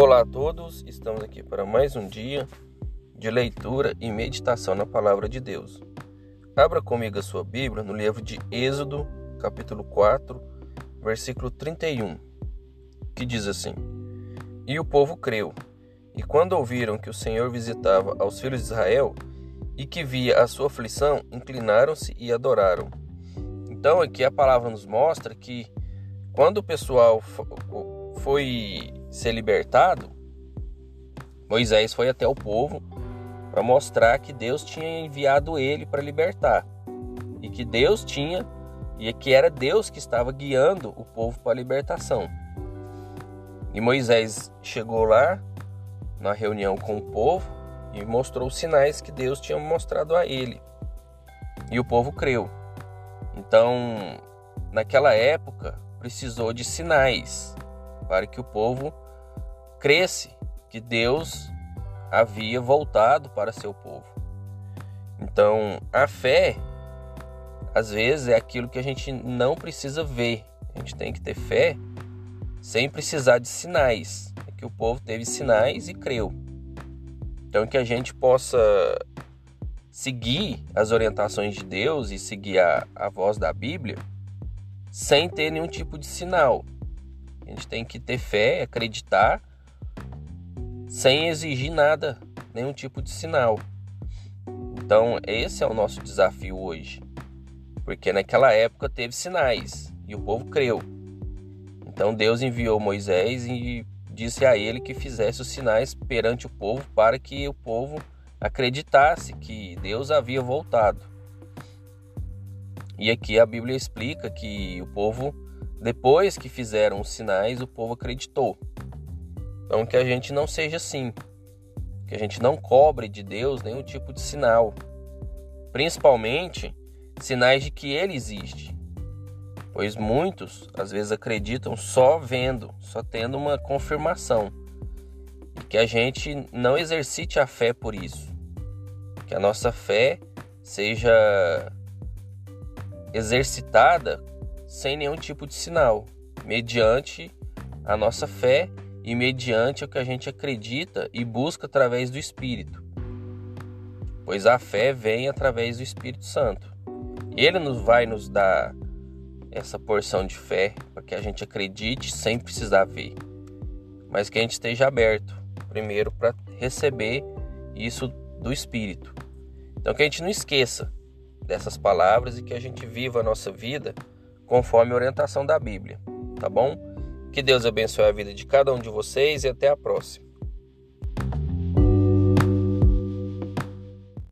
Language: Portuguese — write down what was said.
Olá a todos, estamos aqui para mais um dia de leitura e meditação na palavra de Deus. Abra comigo a sua Bíblia no livro de Êxodo, capítulo 4, versículo 31, que diz assim: E o povo creu, e quando ouviram que o Senhor visitava aos filhos de Israel e que via a sua aflição, inclinaram-se e adoraram. Então aqui a palavra nos mostra que quando o pessoal foi ser libertado, Moisés foi até o povo para mostrar que Deus tinha enviado ele para libertar e que Deus tinha e que era Deus que estava guiando o povo para a libertação. E Moisés chegou lá na reunião com o povo e mostrou os sinais que Deus tinha mostrado a ele. E o povo creu. Então, naquela época, precisou de sinais para que o povo cresce que Deus havia voltado para seu povo. Então, a fé, às vezes, é aquilo que a gente não precisa ver. A gente tem que ter fé sem precisar de sinais. É que o povo teve sinais e creu. Então, que a gente possa seguir as orientações de Deus e seguir a, a voz da Bíblia sem ter nenhum tipo de sinal. A gente tem que ter fé, acreditar, sem exigir nada, nenhum tipo de sinal. Então, esse é o nosso desafio hoje. Porque naquela época teve sinais e o povo creu. Então, Deus enviou Moisés e disse a ele que fizesse os sinais perante o povo para que o povo acreditasse que Deus havia voltado. E aqui a Bíblia explica que o povo, depois que fizeram os sinais, o povo acreditou. Então que a gente não seja assim, que a gente não cobre de Deus nenhum tipo de sinal, principalmente sinais de que Ele existe. Pois muitos às vezes acreditam só vendo, só tendo uma confirmação. E que a gente não exercite a fé por isso. Que a nossa fé seja exercitada sem nenhum tipo de sinal, mediante a nossa fé e mediante o que a gente acredita e busca através do Espírito. Pois a fé vem através do Espírito Santo. Ele nos vai nos dar essa porção de fé para que a gente acredite sem precisar ver, mas que a gente esteja aberto primeiro para receber isso do Espírito. Então que a gente não esqueça dessas palavras e que a gente viva a nossa vida conforme a orientação da Bíblia, tá bom? Que Deus abençoe a vida de cada um de vocês e até a próxima.